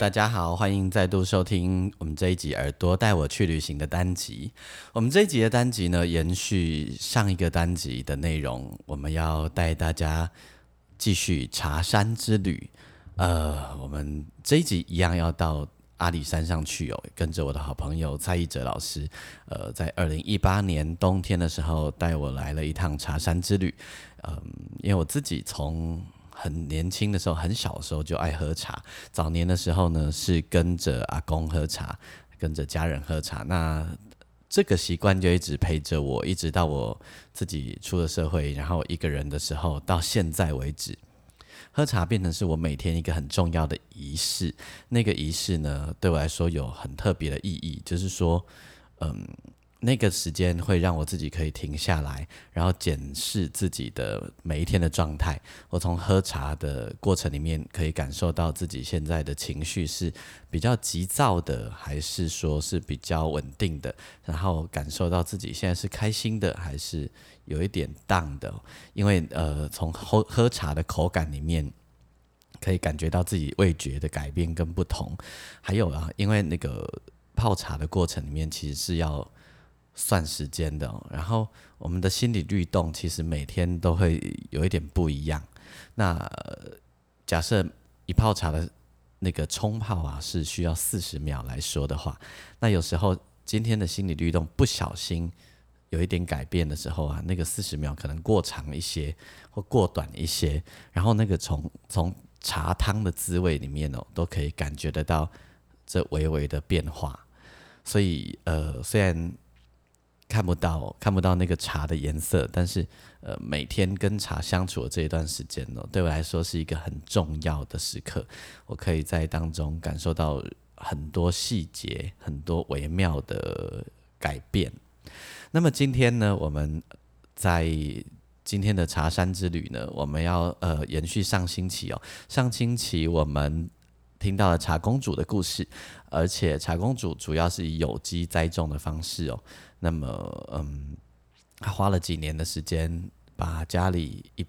大家好，欢迎再度收听我们这一集《耳朵带我去旅行》的单集。我们这一集的单集呢，延续上一个单集的内容，我们要带大家继续茶山之旅。呃，我们这一集一样要到阿里山上去哦，跟着我的好朋友蔡义哲老师，呃，在二零一八年冬天的时候带我来了一趟茶山之旅。嗯，因为我自己从很年轻的时候，很小的时候就爱喝茶。早年的时候呢，是跟着阿公喝茶，跟着家人喝茶。那这个习惯就一直陪着我，一直到我自己出了社会，然后一个人的时候，到现在为止，喝茶变成是我每天一个很重要的仪式。那个仪式呢，对我来说有很特别的意义，就是说，嗯。那个时间会让我自己可以停下来，然后检视自己的每一天的状态。我从喝茶的过程里面可以感受到自己现在的情绪是比较急躁的，还是说是比较稳定的？然后感受到自己现在是开心的，还是有一点荡的？因为呃，从喝喝茶的口感里面可以感觉到自己味觉的改变跟不同。还有啊，因为那个泡茶的过程里面其实是要。算时间的，然后我们的心理律动其实每天都会有一点不一样。那假设一泡茶的那个冲泡啊是需要四十秒来说的话，那有时候今天的心理律动不小心有一点改变的时候啊，那个四十秒可能过长一些或过短一些，然后那个从从茶汤的滋味里面哦，都可以感觉得到这微微的变化。所以呃，虽然看不到，看不到那个茶的颜色，但是，呃，每天跟茶相处的这一段时间呢，对我来说是一个很重要的时刻。我可以在当中感受到很多细节，很多微妙的改变。那么今天呢，我们在今天的茶山之旅呢，我们要呃延续上星期哦，上星期我们听到了茶公主的故事，而且茶公主主要是以有机栽种的方式哦。那么，嗯，他花了几年的时间，把家里一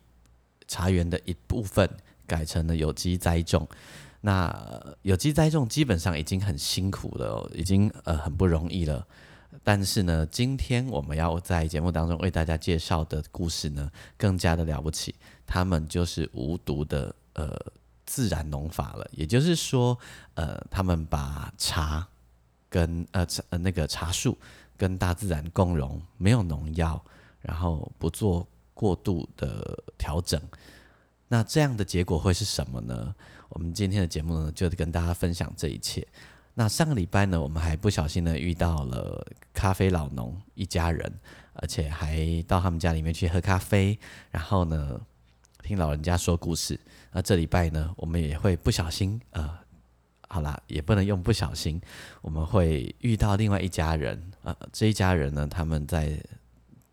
茶园的一部分改成了有机栽种。那有机栽种基本上已经很辛苦了，已经呃很不容易了。但是呢，今天我们要在节目当中为大家介绍的故事呢，更加的了不起。他们就是无毒的呃自然农法了，也就是说，呃，他们把茶跟呃呃那个茶树。跟大自然共融，没有农药，然后不做过度的调整，那这样的结果会是什么呢？我们今天的节目呢，就跟大家分享这一切。那上个礼拜呢，我们还不小心的遇到了咖啡老农一家人，而且还到他们家里面去喝咖啡，然后呢，听老人家说故事。那这礼拜呢，我们也会不小心呃。好啦，也不能用不小心，我们会遇到另外一家人，呃，这一家人呢，他们在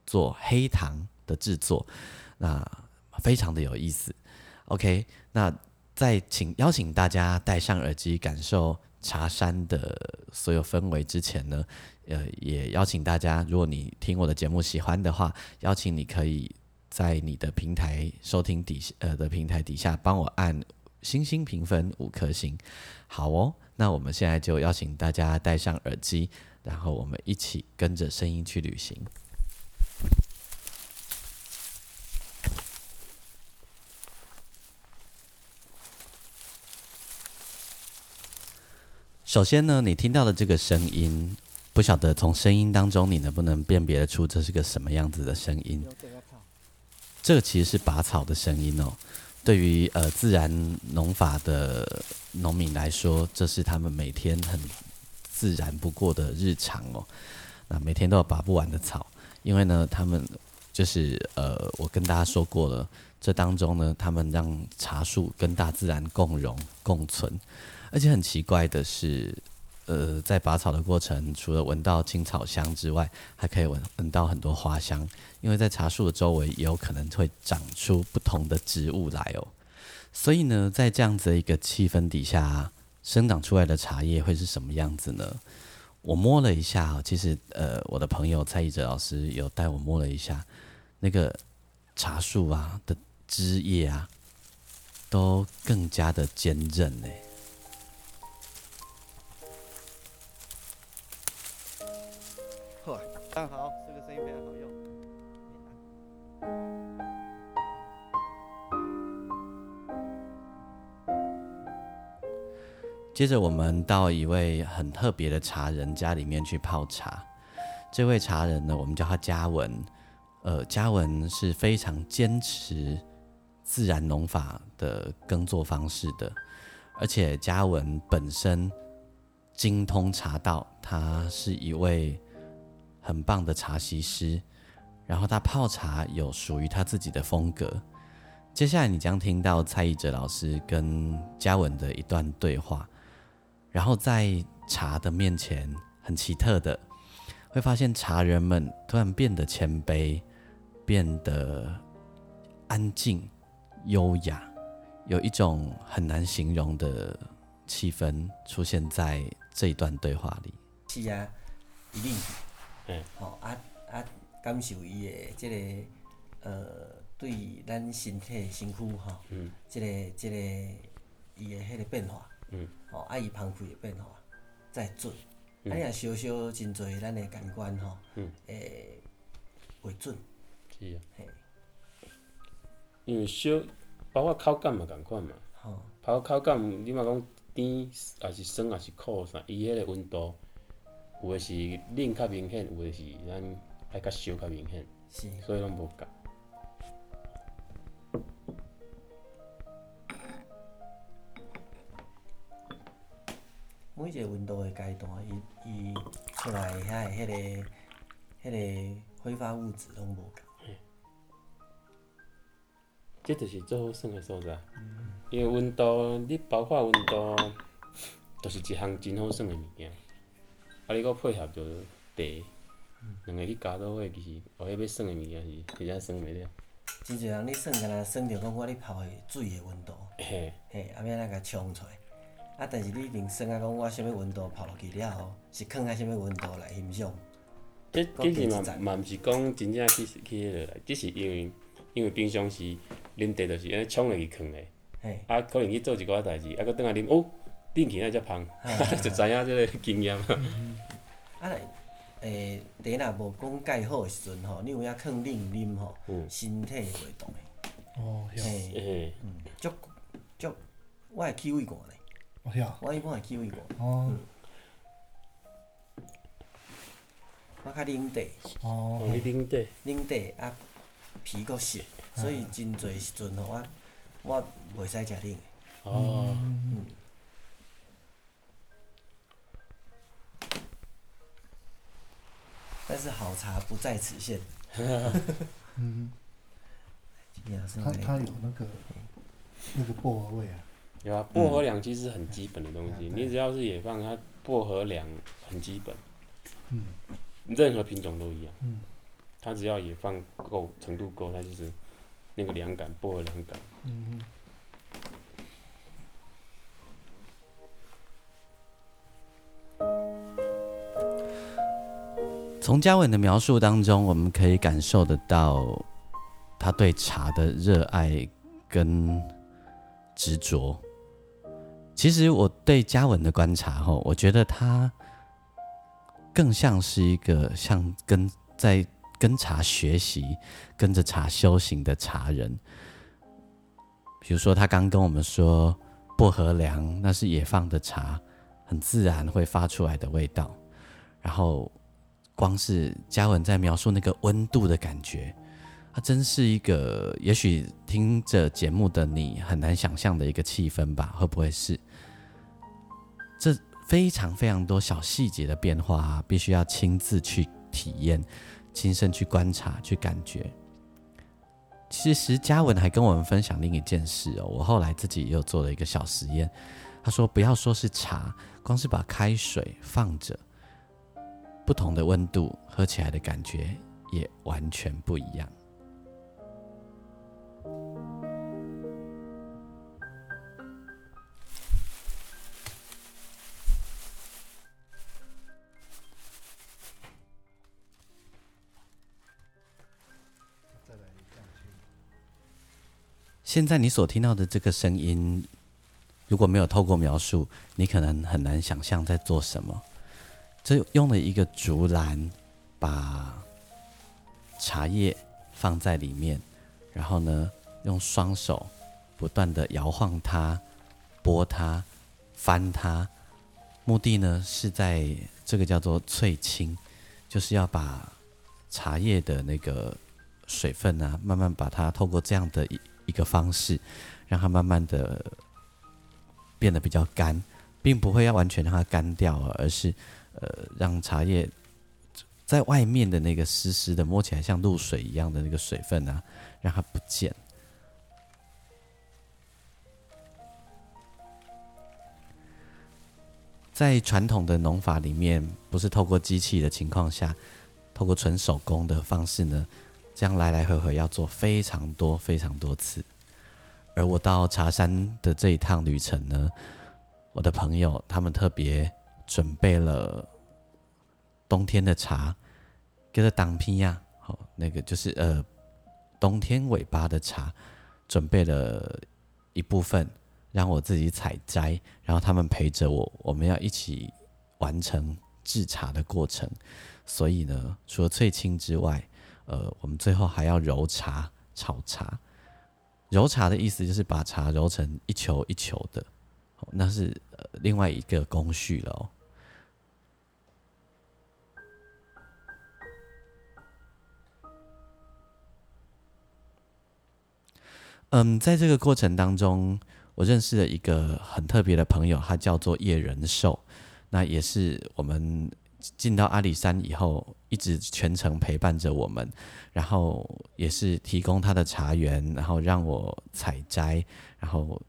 做黑糖的制作，那非常的有意思。OK，那在请邀请大家戴上耳机感受茶山的所有氛围之前呢，呃，也邀请大家，如果你听我的节目喜欢的话，邀请你可以在你的平台收听底下呃的平台底下帮我按。星星评分五颗星，好哦。那我们现在就邀请大家戴上耳机，然后我们一起跟着声音去旅行。首先呢，你听到的这个声音，不晓得从声音当中你能不能辨别出这是个什么样子的声音？这个其实是拔草的声音哦。对于呃自然农法的农民来说，这是他们每天很自然不过的日常哦。那每天都有拔不完的草，因为呢，他们就是呃，我跟大家说过了，这当中呢，他们让茶树跟大自然共荣共存，而且很奇怪的是，呃，在拔草的过程，除了闻到青草香之外，还可以闻闻到很多花香，因为在茶树的周围也有可能会长出不同的植物来哦。所以呢，在这样子的一个气氛底下，生长出来的茶叶会是什么样子呢？我摸了一下，其实呃，我的朋友蔡义哲老师有带我摸了一下那个茶树啊的枝叶啊，都更加的坚韧呢。好，这个声音非常好用。接着，我们到一位很特别的茶人家里面去泡茶。这位茶人呢，我们叫他嘉文。呃，嘉文是非常坚持自然农法的耕作方式的，而且嘉文本身精通茶道，他是一位很棒的茶席师。然后他泡茶有属于他自己的风格。接下来你将听到蔡义哲老师跟嘉文的一段对话。然后在茶的面前，很奇特的，会发现茶人们突然变得谦卑，变得安静、优雅，有一种很难形容的气氛出现在这一段对话里。是啊，一定，吼啊啊，感受伊的即、个呃，对咱身体身躯吼，嗯，即、个即、个伊的迄个变化，嗯，吼啊伊芳开的变化，再准，啊你若烧烧真侪咱的感官吼，嗯，会会准，是啊，嘿，因为烧包括口感嘛共款嘛，吼，包括口感，你嘛讲甜，也是酸，也是苦啥，伊迄个温度，有诶是冷较明显，有诶是咱爱较烧较明显，是，所以拢无共。每一个温度的阶段，伊伊出来遐的迄、个迄、个挥发物质拢无共。即就是最好耍诶所在，因为温度，你包括温度，就是一项真好耍诶物件。啊，你搁配合着茶，两个去加做伙，其实后迄要耍诶物件是真正耍袂了。真侪人咧算，敢若算着讲我咧泡的水的温度，嘿，嘿，啊要安怎甲冲出来？啊，但是你一定算啊，讲我啥物温度泡落去了后，是放啊啥物温度来欣赏？这搁其实嘛嘛毋是讲真正去去迄落来，只是因为因为平常时啉茶就是安尼冲落去放诶，嘿，啊可能去做一寡代志，啊搁倒来啉，哦，冷起来才芳，就知影即个经验。嘛。啊来，诶，茶若无讲盖好诶时阵吼，你有影放冷啉吼，嗯。身体会袂动的，哦，晓，嘿，嘿，足足，我会起胃寒咧，我晓，我一般会起胃寒，哦，我较冷茶。哦。哦，，你啉茶，冷茶啊，皮够涩，所以真侪时阵吼，我我袂使食冷诶。哦，但是好茶不在此限。嗯，今天老师它它来有那个那个薄荷味啊，有啊，薄荷凉其实很基本的东西，你只要是野放，它薄荷凉很基本，嗯。任何品种都一样，嗯。它只要野放够程度够，它就是那个凉感，薄荷凉感。嗯，从嘉文的描述当中，我们可以感受得到他对茶的热爱跟执着。其实我对嘉文的观察，吼，我觉得他更像是一个像跟在跟茶学习、跟着茶修行的茶人。比如说，他刚跟我们说薄荷凉，那是野放的茶，很自然会发出来的味道。然后光是嘉文在描述那个温度的感觉，它真是一个，也许听着节目的你很难想象的一个气氛吧？会不会是？这非常非常多小细节的变化、啊，必须要亲自去体验、亲身去观察、去感觉。其实嘉文还跟我们分享另一件事哦，我后来自己又做了一个小实验。他说，不要说是茶，光是把开水放着，不同的温度，喝起来的感觉也完全不一样。现在你所听到的这个声音，如果没有透过描述，你可能很难想象在做什么。这用了一个竹篮，把茶叶放在里面，然后呢，用双手不断的摇晃它、拨它、翻它，目的呢是在这个叫做萃青，就是要把茶叶的那个水分啊，慢慢把它透过这样的一一个方式，让它慢慢的变得比较干，并不会要完全让它干掉，而是呃让茶叶在外面的那个湿湿的，摸起来像露水一样的那个水分啊，让它不见。在传统的农法里面，不是透过机器的情况下，透过纯手工的方式呢，这样来来回回要做非常多非常多次。而我到茶山的这一趟旅程呢，我的朋友他们特别准备了冬天的茶，给了当批呀，好，那个就是呃冬天尾巴的茶，准备了一部分让我自己采摘，然后他们陪着我，我们要一起完成制茶的过程。所以呢，除了萃青之外，呃，我们最后还要揉茶、炒茶。揉茶的意思就是把茶揉成一球一球的，那是呃另外一个工序了哦。嗯，在这个过程当中，我认识了一个很特别的朋友，他叫做叶仁寿。那也是我们进到阿里山以后，一直全程陪伴着我们，然后也是提供他的茶园，然后让我采摘，然后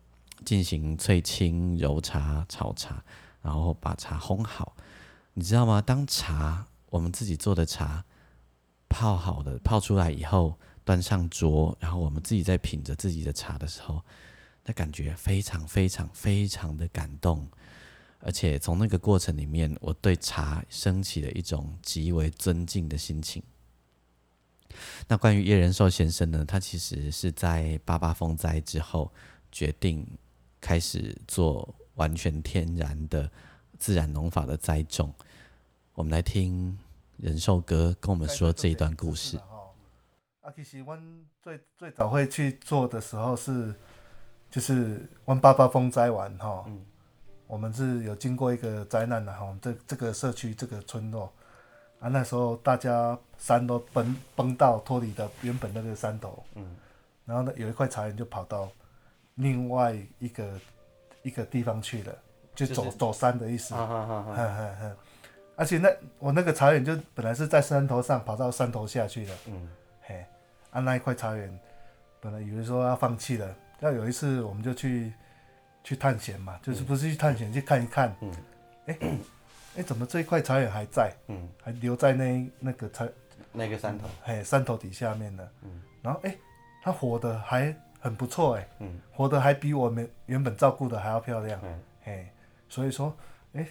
进行萃青、揉茶、炒茶，然后把茶烘好。你知道吗？当茶我们自己做的茶泡好的泡出来以后，端上桌，然后我们自己在品着自己的茶的时候，那感觉非常非常非常的感动。而且从那个过程里面，我对茶升起了一种极为尊敬的心情。那关于叶仁寿先生呢，他其实是在八八风灾之后，决定开始做完全天然的自然农法的栽种。我们来听仁寿哥跟我们说这一段故事。啊，其实我最最早会去做的时候是，就是阮八八风灾完哈，我们是有经过一个灾难的哈，这这个社区这个村落啊，那时候大家山都崩崩到脱离的原本那个山头，嗯，然后呢有一块茶园就跑到另外一个一个地方去了，就走走山的意思，哈哈哈。哈而且那我那个茶园就本来是在山头上，跑到山头下去了。嗯，嘿，啊那一块茶园，本来以为说要放弃了，要有一次我们就去去探险嘛，就是不是去探险，去看一看。嗯，哎、哎、怎么这一块茶园还在？嗯，还留在那那个茶那个山头，嘿山头底下面呢？嗯，然后哎、它活的还很不错哎、嗯，活的还比我们原本照顾的还要漂亮。嗯，嘿，所以说，哎、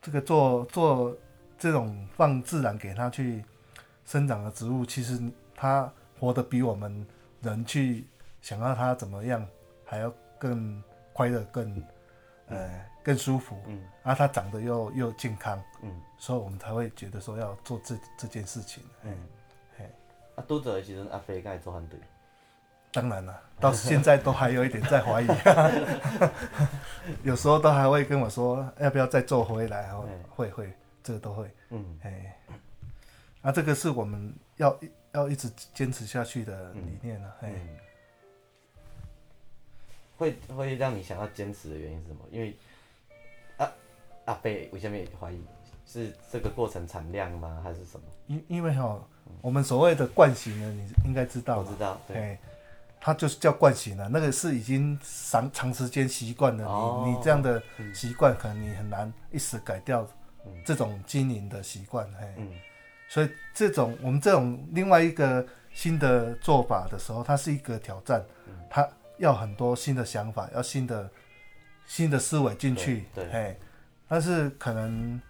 这个做做这种放自然给它去生长的植物，其实它活得比我们人去想要他怎么样还要更快乐、更呃更舒服，嗯，啊，他长得又又健康，嗯，所以我们才会觉得说要做这这件事情。嗯。嘿，啊，多做的时阵，阿飞甲伊做很对，当然了，到现在都还有一点在怀疑，有时候都还会跟我说要不要再做回来哦嗯，会会，这个都会，嗯，哎，啊，这个是我们要要一直坚持下去的理念了，哎、嗯，会会让你想要坚持的原因是什么？因为啊阿贝为什么怀疑？是这个过程产量吗？还是什么？因因为哈，我们所谓的惯性呢，你应该知道，我知道，对，哎，它就是叫惯性了，那个是已经长长时间习惯了，哦。你你这样的习惯，可能你很难一时改掉这种经营的习惯，嘿，嗯所以这种我们这种另外一个新的做法的时候，它是一个挑战，它要很多新的想法，要新的新的思维进去，对但是可能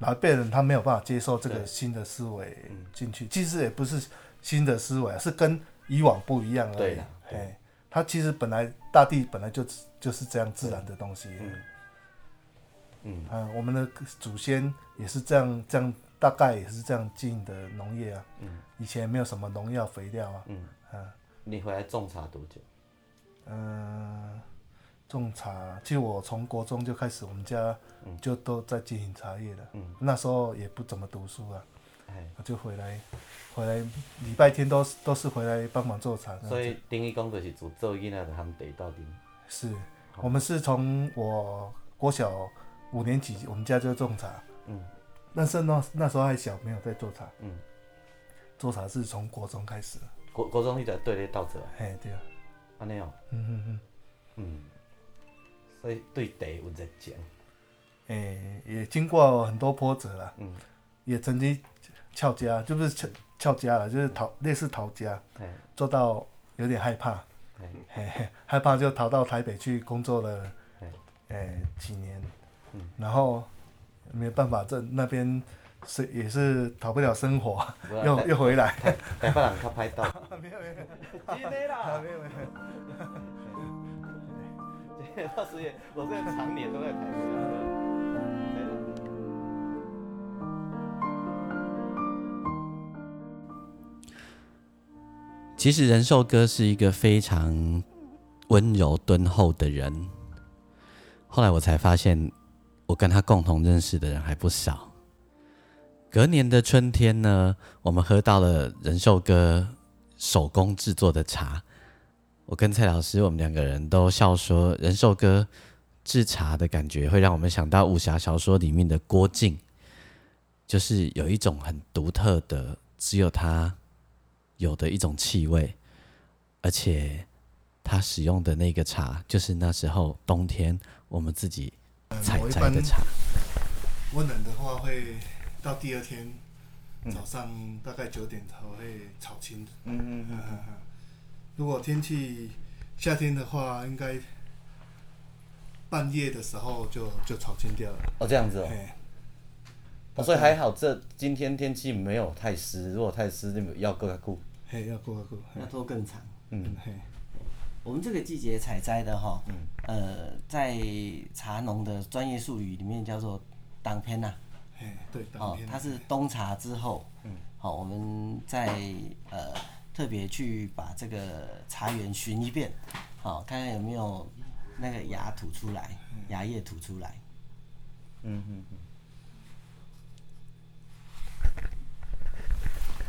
老一辈人他没有办法接受这个新的思维嗯进去，其实也不是新的思维啊，是跟以往不一样而已对它其实本来大地本来就就是这样自然的东西，嗯。嗯。嗯，我们的祖先也是这样，这样大概也是这样经营的农业啊。嗯，以前没有什么农药、肥料啊。嗯嗯你回来种茶多久？嗯，种茶，其实我从国中就开始，我们家就都在经营茶叶了。嗯，那时候也不怎么读书啊，哎，我就回来，回来礼拜天都是都是回来帮忙做茶。所以等于讲就是做做囡仔就含地到顶。是我们是从我国小五年级，我们家就种茶。嗯，但是那那时候还小，没有在做茶。嗯，做茶是从国中开始的。国国中你在对咧斗做，嘿，对啊，安尼哦，嗯嗯嗯，嗯，所以对地有热情。诶、也经过很多波折啦，嗯，也曾经翘家，就不是翘翘家了，就是逃类似逃家，嘿，做到有点害怕，嘿，害怕就逃到台北去工作了，嘿。诶、几年，嗯。然后没有办法，这那边是也是逃不了生活，又又回来，台北人较歹斗。没有没有真的啦，没有没有，老师也，我这常年都在台北啊。其实仁寿哥是一个非常温柔敦厚的人。后来我才发现，我跟他共同认识的人还不少。隔年的春天呢，我们喝到了仁寿哥手工制作的茶。我跟蔡老师，我们两个人都笑说，仁寿哥制茶的感觉会让我们想到武侠小说里面的郭靖，就是有一种很独特的，只有他有的一种气味，而且他使用的那个茶，就是那时候冬天我们自己采我一般摘的茶。温冷的话会到第二天嗯早上大概九点才会炒青。嗯嗯嗯嗯嗯。如果天气夏天的话，应该半夜的时候就就炒青掉了。哦，这样子哦，哦所以还好，这今天天气没有太湿，如果太湿，那要更久。嘿，要过过。嘿要拖更长。嗯嘿，我们这个季节采摘的哈，呃，在茶农的专业术语里面叫做当片呐，嘿，对，当哦，它是冬茶之后，嗯，好，我们再呃特别去把这个茶园巡一遍，好，看看有没有那个芽吐出来，芽叶吐出来。嗯嗯嗯。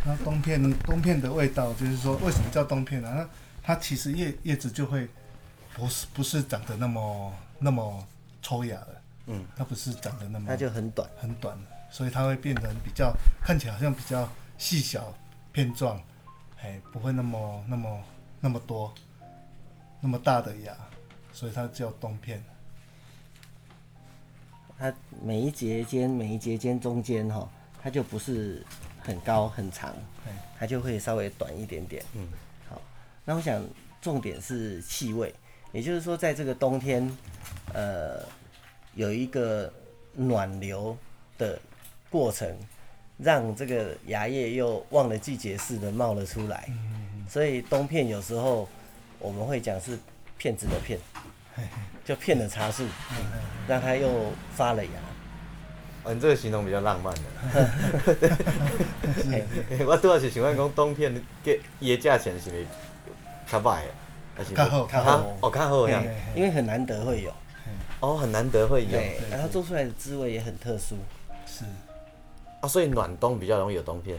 那冬片冬片的味道，就是说为什么叫冬片呢、那它其实叶叶子就会不是不是长得那么那么抽芽的，嗯，它不是长得那么它就很短，很短的，所以它会变成比较看起来好像比较细小片状，哎，不会那么那么那么多那么大的芽，所以它叫冬片。它每一节间每一节间中间哈，它就不是很高很长哎，它就会稍微短一点点。嗯，好，那我想重点是气味，也就是说，在这个冬天，呃，有一个暖流的过程，让这个芽叶又忘了季节似的冒了出来。所以冬片有时候我们会讲是骗子的骗，就骗了茶树，让它又发了芽。哦，你这个形容比较浪漫的。我主要是想讲讲冬片的价钱是袂较歹的，还是较好较好。哦，较好呀。因为很难得会有，哦，很难得会有。对，然后做出来的滋味也很特殊。是，啊，所以暖冬比较容易有冬片。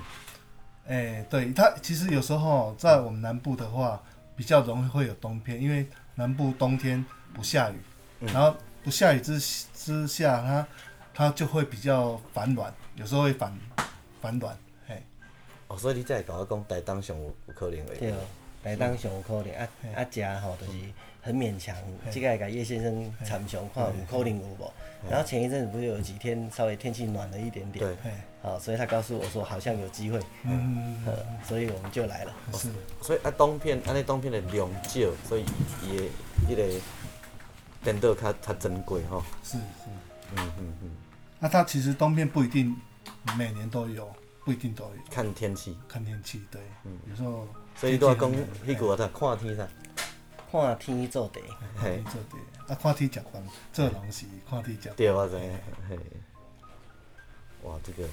哎，对，它其实有时候在我们南部的话，比较容易会有冬片，因为南部冬天不下雨，然后不下雨之之下，它它就会比较反暖，有时候会反反暖，嘿，哦，所以你才会甲我讲台东上有有可能会。来当上有可能，啊啊食吼就是很勉强，即个甲叶先生参详看有可能有无。然后前一阵子不是有几天稍微天气暖了一点点，对，好，所以他告诉我说好像有机会，嗯，呃，所以我们就来了。是，所以啊，冬片安尼冬片的量少，所以伊的迄个变得较较珍贵吼。是是。嗯嗯嗯，那它其实冬片不一定每年都有，不一定都有，看天气。看天气。对，有时候所以都要讲迄句话啥，看天啥。看天做地，看天做地，啊，看天食饭，做人是看天食。对，我知影。嘿，哇，这个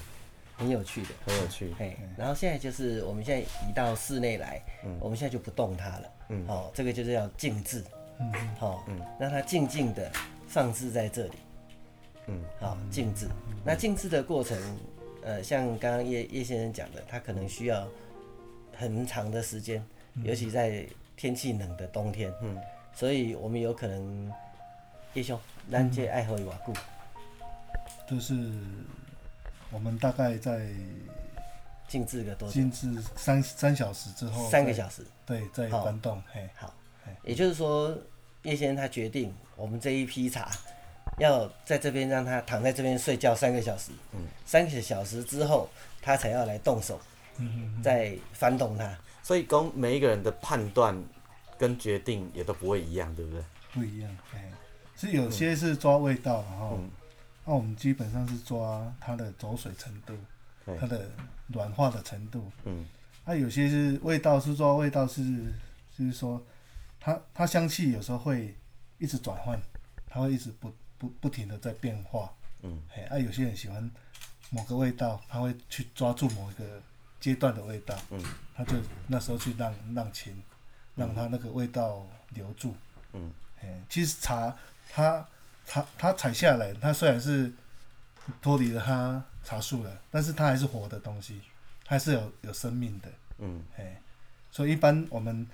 很有趣的。很有趣。嘿，然后现在就是我们现在移到室内来，我们现在就不动它了。嗯好、这个就是要静置，嗯好、嗯让它静静的放置在这里。嗯，好，静置。那静置的过程，呃，像刚刚叶叶先生讲的，它可能需要很长的时间，尤其在天气冷的冬天。嗯，所以我们有可能，叶兄，咱这爱好伊偌久？就是我们大概在静置个多久？静置三三小时之后，三个小时。对，再好搬动，嘿，好，也就是说，叶先生他决定，我们这一批茶要在这边让他躺在这边睡觉三个小时。嗯。三个小时之后，他才要来动手，嗯再翻动它。所以讲每一个人的判断跟决定也都不会一样，对不对？不一样，嘿，是有些是抓味道，然后嗯，那我们基本上是抓它的走水程度，它的软化的程度，嗯。那有些是味道是抓味道是，就是说它它香气有时候会一直转换，它会一直不不不停的在变化，嗯，哎，啊有些人喜欢某个味道，他会去抓住某一个阶段的味道，嗯，他就那时候去让让琴，让它那个味道留住，嗯，哎，其实茶它它它采下来，它虽然是脱离了它茶树了，但是它还是活的东西，它还是有有生命的。嗯。哎，所以一般我们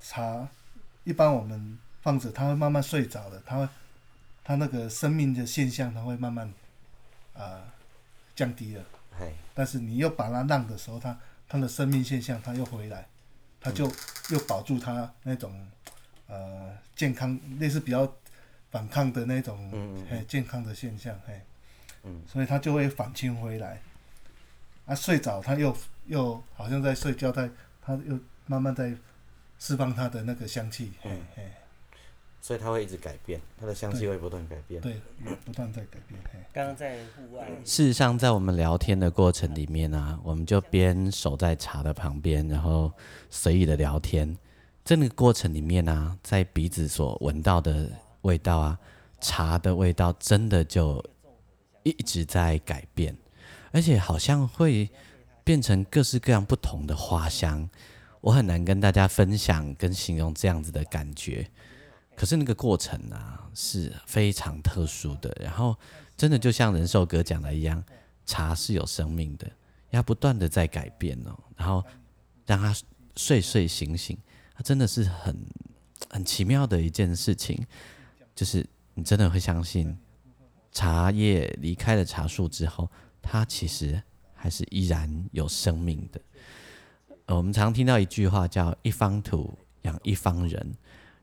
茶，一般我们放着，它会慢慢睡着了，它会，它那个生命的现象，它会慢慢啊、呃降低了。嘿，但是你又把它让的时候，它它的生命现象它又回来，它就又保住它那种呃健康，类似比较反抗的那种嗯健康的现象，嘿，嗯，所以它就会反清回来。啊，睡着它又又好像在睡觉，在它又慢慢在释放它的那个香气，嘿嗯。嘿，所以它会一直改变，它的香气会不断改变。对，有不断在改变，刚刚在户外，事实上，在我们聊天的过程里面啊，我们就边守在茶的旁边，然后随意的聊天。这个过程里面啊，在鼻子所闻到的味道啊，茶的味道真的就一直在改变，而且好像会变成各式各样不同的花香。我很难跟大家分享跟形容这样子的感觉，可是那个过程啊是非常特殊的。然后真的就像仁寿哥讲的一样，茶是有生命的，要不断的在改变哦，然后让它睡睡醒醒，它真的是很很奇妙的一件事情，就是你真的会相信，茶叶离开了茶树之后，它其实还是依然有生命的。呃，我们常听到一句话叫“一方土养一方人”，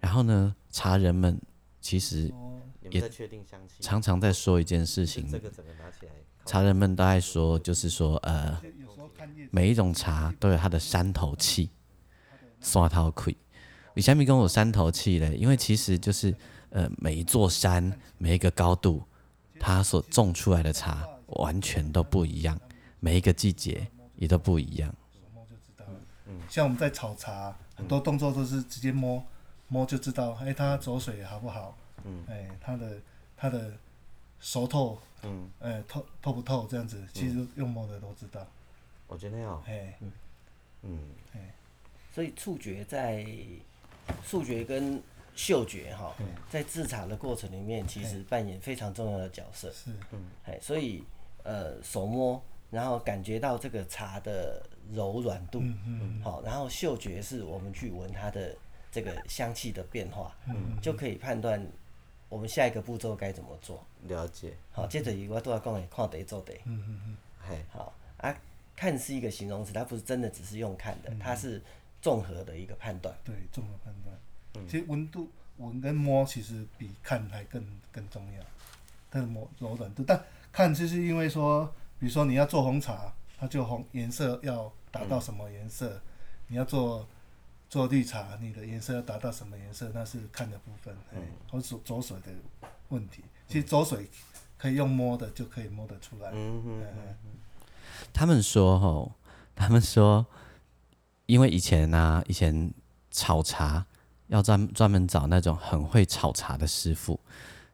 然后呢，茶人们其实也在确定香气？常常在说一件事情，这个整个拿起来，茶人们都爱说，就是说，呃，每一种茶都有它的山头气，刷头气。为什么跟我山头气嘞？因为其实就是呃，每一座山、每一个高度，它所种出来的茶完全都不一样，每一个季节也都不一样。摸就知道了。像我们在炒茶，很多动作都是直接摸，摸就知道，哎、它走水好不好？嗯，哎、它的它的熟透，嗯，哎、透透不透这样子，其实用摸的都知道。我觉得哦，哎、嗯，哎所以触觉在触觉跟嗅觉哈，在制茶的过程里面，其实扮演非常重要的角色。是，嗯。哎，所以呃手摸，然后感觉到这个茶的柔软度，嗯嗯。好，然后嗅觉是我们去闻它的这个香气的变化，就可以判断我们下一个步骤该怎么做。了解，好，接着我都要讲的看得做得，嗯嗯嗯，嘿，好啊，看是一个形容词，它不是真的只是用看的，它是综合的一个判断。对，综合判断。其实温度闻跟摸其实比看还更更重要，它的摸柔软度。但看就是因为说，比如说你要做红茶，它就红颜色要达到什么颜色，你要做做绿茶，你的颜色要达到什么颜色，那是看的部分。哎，或者走水的问题，其实走水可以用摸的就可以摸得出来。嗯哼嗯嗯他们说吼，他们说，因为以前啊，以前炒茶要专专门找那种很会炒茶的师傅，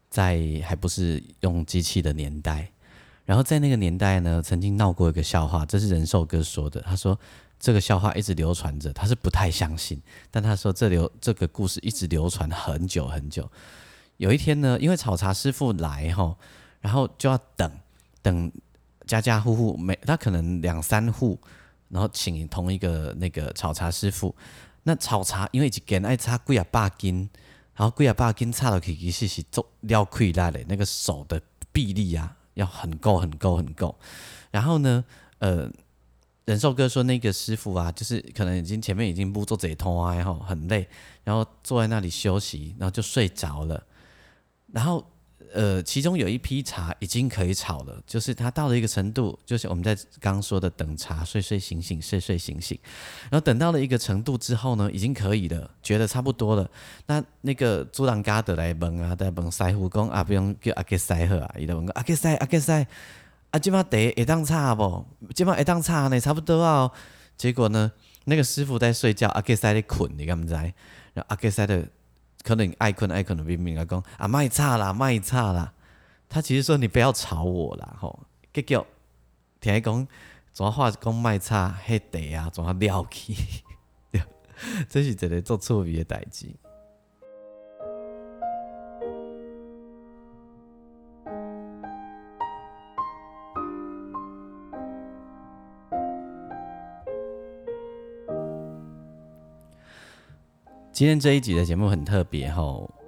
在还不是用机器的年代。然后在那个年代呢，曾经闹过一个笑话，这是仁寿哥说的。他说这个笑话一直流传着，他是不太相信，但他说这流这个故事一直流传很久很久。有一天呢，因为炒茶师傅来吼，然后就要等等家家户户每他可能两三户，然后请同一个那个炒茶师傅。那炒茶因为一间爱擦贵啊百斤，然后贵啊百斤炒落去其实是做了溃烂的，那个手的臂力啊要很够很够很够。然后呢，呃，仁寿哥说那个师傅啊，就是可能已经前面已经不做贼偷啊，然后很累，然后坐在那里休息，然后就睡着了。然后呃，其中有一批茶已经可以炒了，就是它到了一个程度，就是我们在刚刚说的等茶，睡睡醒醒，睡睡醒醒，然后等到了一个程度之后呢，已经可以了，觉得差不多了。那那个主人家的来问啊，来问师傅讲啊，不用叫阿给师好啊，伊就问讲阿给师阿给师，啊，即马茶会当炒无？即马会当炒呢，差不多啊、哦。结果呢，那个师傅在睡觉，阿给师在困，你敢不知？然后阿给师的。可能爱困爱困的明明啊讲啊卖差啦卖差啦，他其实说你不要吵我啦吼，结果听伊讲，怎啊话讲卖差迄地啊，怎啊撩去，这是一个做错别的代志。今天这一集的节目很特别哈，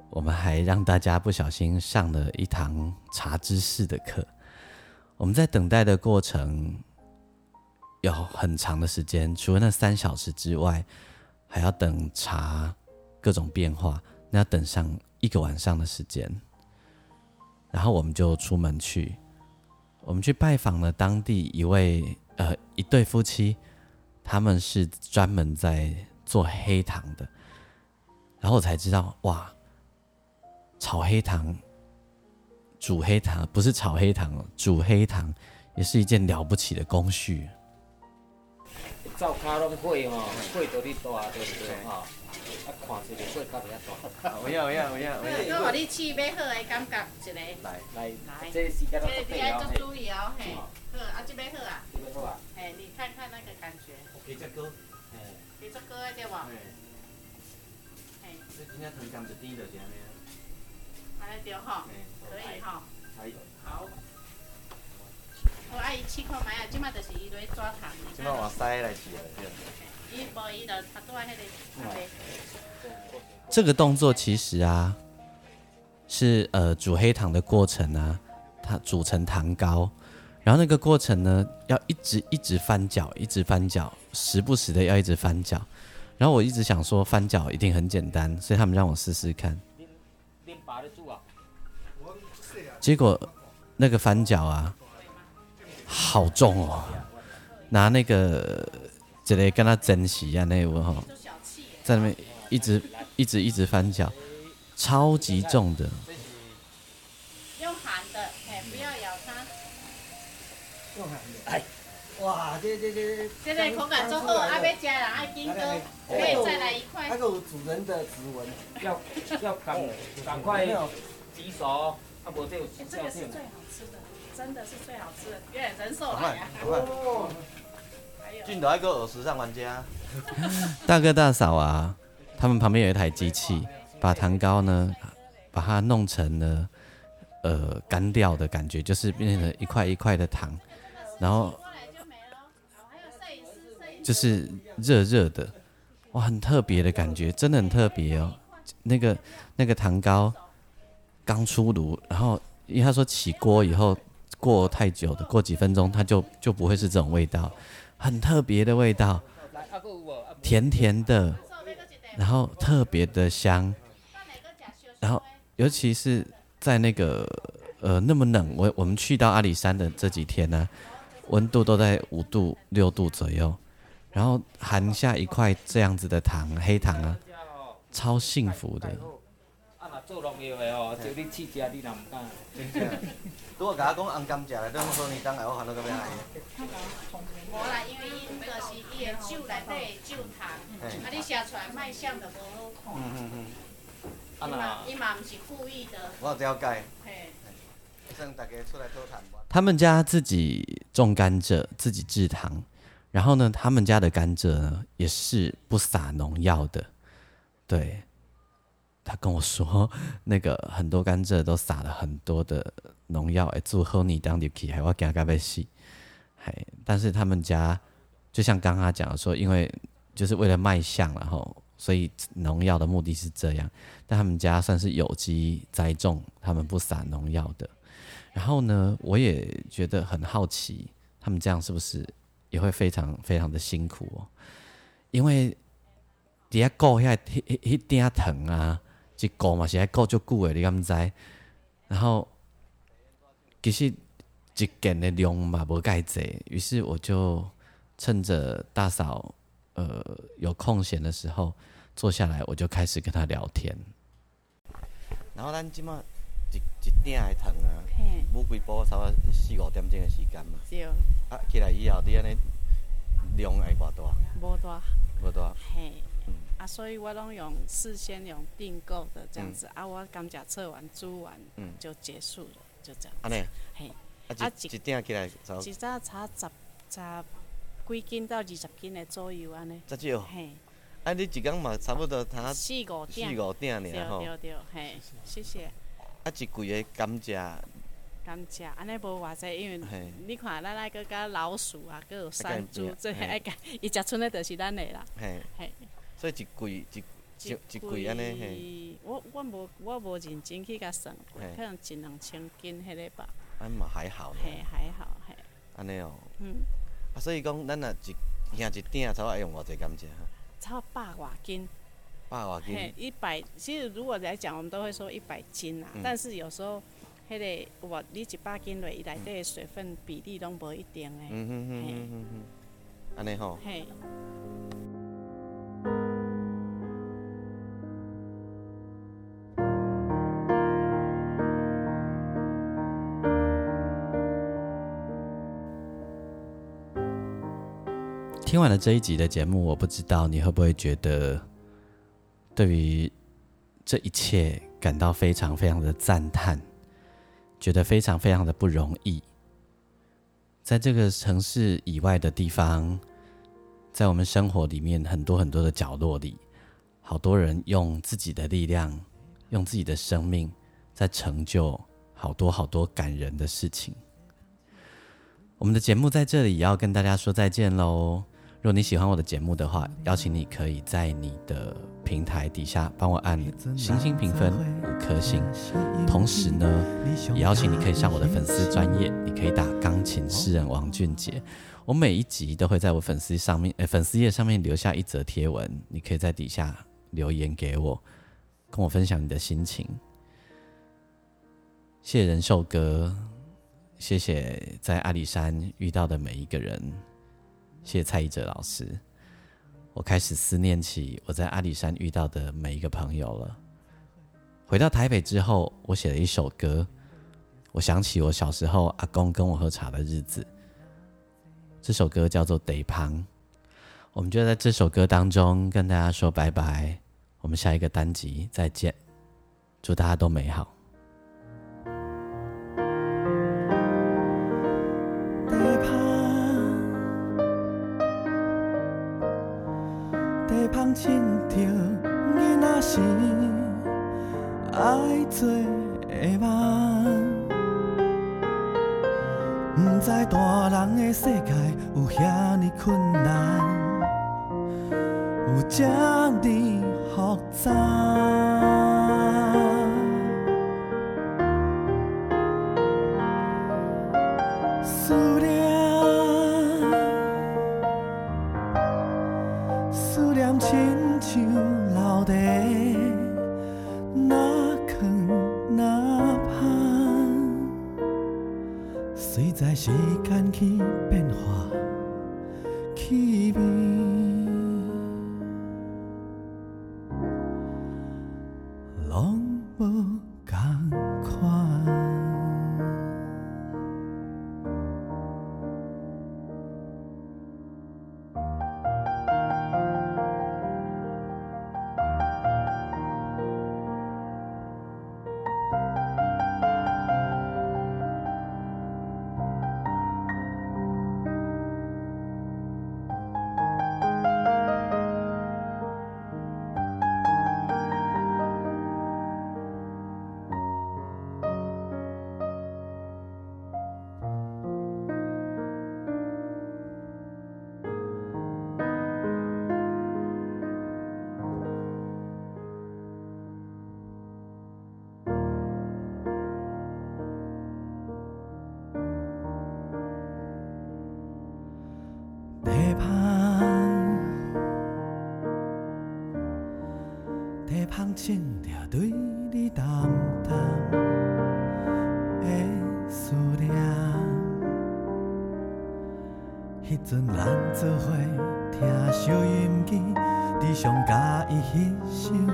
我们还让大家不小心上了一堂茶知识的课。我们在等待的过程有很长的时间，除了那三小时之外，还要等茶各种变化，那要等上一个晚上的时间。然后我们就出门去，我们去拜访了当地一位呃一对夫妻，他们是专门在做黑糖的。然后我才知道，哇，炒黑糖、煮黑糖不是炒黑糖哦，煮黑糖也是一件了不起的工序。灶骹拢火吼，火多哩大，对不对？吼？啊，看起来火较比较大。有影有影有影有影。我互你试要好的感觉一个，来来，来，这时间都注意哦，嘿，好，啊，这边好啊，这个好啊，嘿，你看看那个感觉，可以再搁，嘿，你做高一点无？嘿，这今天藤浆就低的这样安尼对吼，可以吼，好。好，啊，伊试看卖啊，即摆就是伊咧抓糖，即摆换塞来试了，对。伊无伊就迄个，这个动作其实啊，是呃煮黑糖的过程啊，它煮成糖糕，然后那个过程呢，要一直一直翻搅，一直翻搅，时不时的要一直翻搅。然后我一直想说翻脚一定很简单，所以他们让我试试看。结果那个翻脚啊，好重哦，拿那个一个跟他珍惜啊那有吼，就小气的，在那边一直一直一直翻脚，超级重的。用喊的，哎，不要咬它，哇，这这这这个口感足好，啊，要食人爱紧哥，可以再来一块那。个有主人的指纹，要要赶赶快洗手，啊无这有哎这个是最好吃的，真的是最好吃的，因为人寿赶快来呀。赶快，还有俊导一个耳时尚玩家，大哥大嫂啊，他们旁边有一台机器，把糖糕呢，把它弄成了呃干掉的感觉，就是变成一块一块的糖，然后过来就没了。好，还有摄影师，摄影师。就是热热的，哇，很特别的感觉，真的很特别哦。那个那个糖糕刚出炉，然后因为他说起锅以后过太久的，过几分钟它就就不会是这种味道，很特别的味道。甜甜的，然后特别的香，然后尤其是在那个呃那么冷，我我们去到阿里山的这几天呢，温度都在五度六度左右，然后含下一块这样子的糖，黑糖啊，超幸福的。啊，若做农药的哦，就你试食，你若毋敢。如果甲我讲红甘蔗来，等说年冬来，我看到咁样来。无啦，因为伊就是伊的酒内底酒糖，啊，你写出来卖相就无好看。嗯嗯嗯，啊，伊嘛伊嘛毋是故意的，我了解，嘿。算大家出来讨谈吧。他们家自己种甘蔗，自己制糖，然后呢，他们家的甘蔗呢也是不撒农药的。对，他跟我说，那个很多甘蔗都撒了很多的农药，哎，做后你当入去，还我惊到要死。还，但是他们家就像刚刚讲的说，因为就是为了卖相，然后所以农药的目的是这样，但他们家算是有机栽种，他们不撒农药的。然后呢，我也觉得很好奇，他们这样是不是也会非常非常的辛苦哦？因为底下顾遐迄迄迄点疼啊，一顾嘛是爱顾足久的，你敢知？然后其实一件的量嘛无介济，于是我就趁着大嫂呃有空闲的时候坐下来，我就开始跟她聊天。然后咱即马一一鼎的糖啊，嘿，母龟煲差不多四五点钟的时间嘛。对，啊，起来以后，你安尼量会偌大？无大，无大。嘿。啊，所以我拢用事先用订购的这样子、啊，我甘蔗测完煮完嗯就结束了，就这样。安尼，嘿，啊啊一一鼎起来差不多一早差十十几斤到二十斤的左右安尼。这少。嘿，啊，你一工嘛差不多他四五点四点。五鼎对尔吼。对对，嘿，谢谢。啊，一季的甘蔗，甘蔗，安尼无偌济，因为嘿你看咱爱搁甲老鼠啊，搁有山爱猪甲，嘿这爱甲伊食剩的就是咱的啦。嘿，嘿，所以一季一一一柜安尼嘿，我我无我无认真去甲算过，可能一两千斤迄个吧。安嘛还好呢。嘿，还好，嘿，安尼哦。嗯，啊，所以讲咱若一兄一鼎差不多爱用偌济甘蔗哈？差百外斤。百外斤嘿，。一百，其实如果来讲，我们都会说一百斤啦，嗯但是有时候。迄个我你一百斤落，伊内底的水分比例拢无一定诶。嗯哼哼哼哼哼。安尼吼。嘿，听完了这一集的节目，我不知道你会不会觉得，对于这一切感到非常非常的赞叹，觉得非常非常的不容易。在这个城市以外的地方，在我们生活里面很多很多的角落里，好多人用自己的力量，用自己的生命，在成就好多好多感人的事情。我们的节目在这里要跟大家说再见喽。如果你喜欢我的节目的话，邀请你可以在你的平台底下帮我按星星评分五颗星，同时呢，也邀请你可以上我的粉丝专业，你可以打钢琴诗人王俊杰。我每一集都会在我粉丝上面，呃，粉丝页上面留下一则贴文，你可以在底下留言给我，跟我分享你的心情。谢谢仁寿哥，谢谢在阿里山遇到的每一个人。谢谢蔡依哲老师，我开始思念起我在阿里山遇到的每一个朋友了。回到台北之后，我写了一首歌，我想起我小时候阿公跟我喝茶的日子。这首歌叫做《Day Pan》，我们就在这首歌当中跟大家说拜拜，我们下一个单集再见，祝大家都美好。地芳亲着囡仔时爱做的梦，不知大人的世界有遐尼困难，有遮尼复杂。在时间去变化，气味。阵咱做伙听收音机，你上佮意迄首《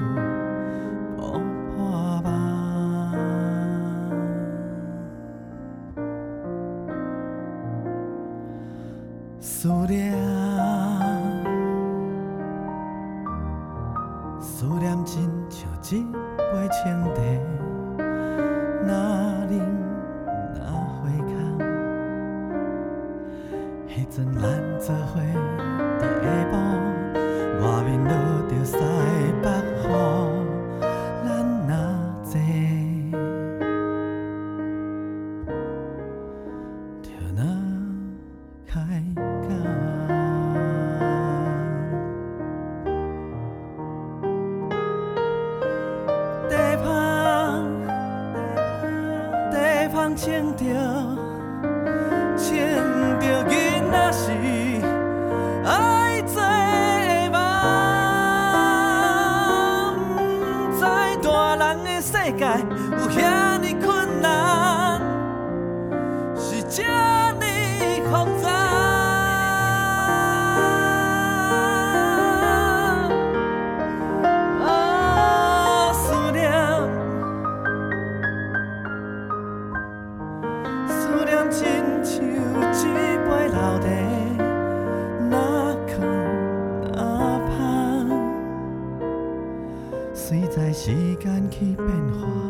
波破梦》。思念，思念亲像一杯清茶。时间 keep 变化。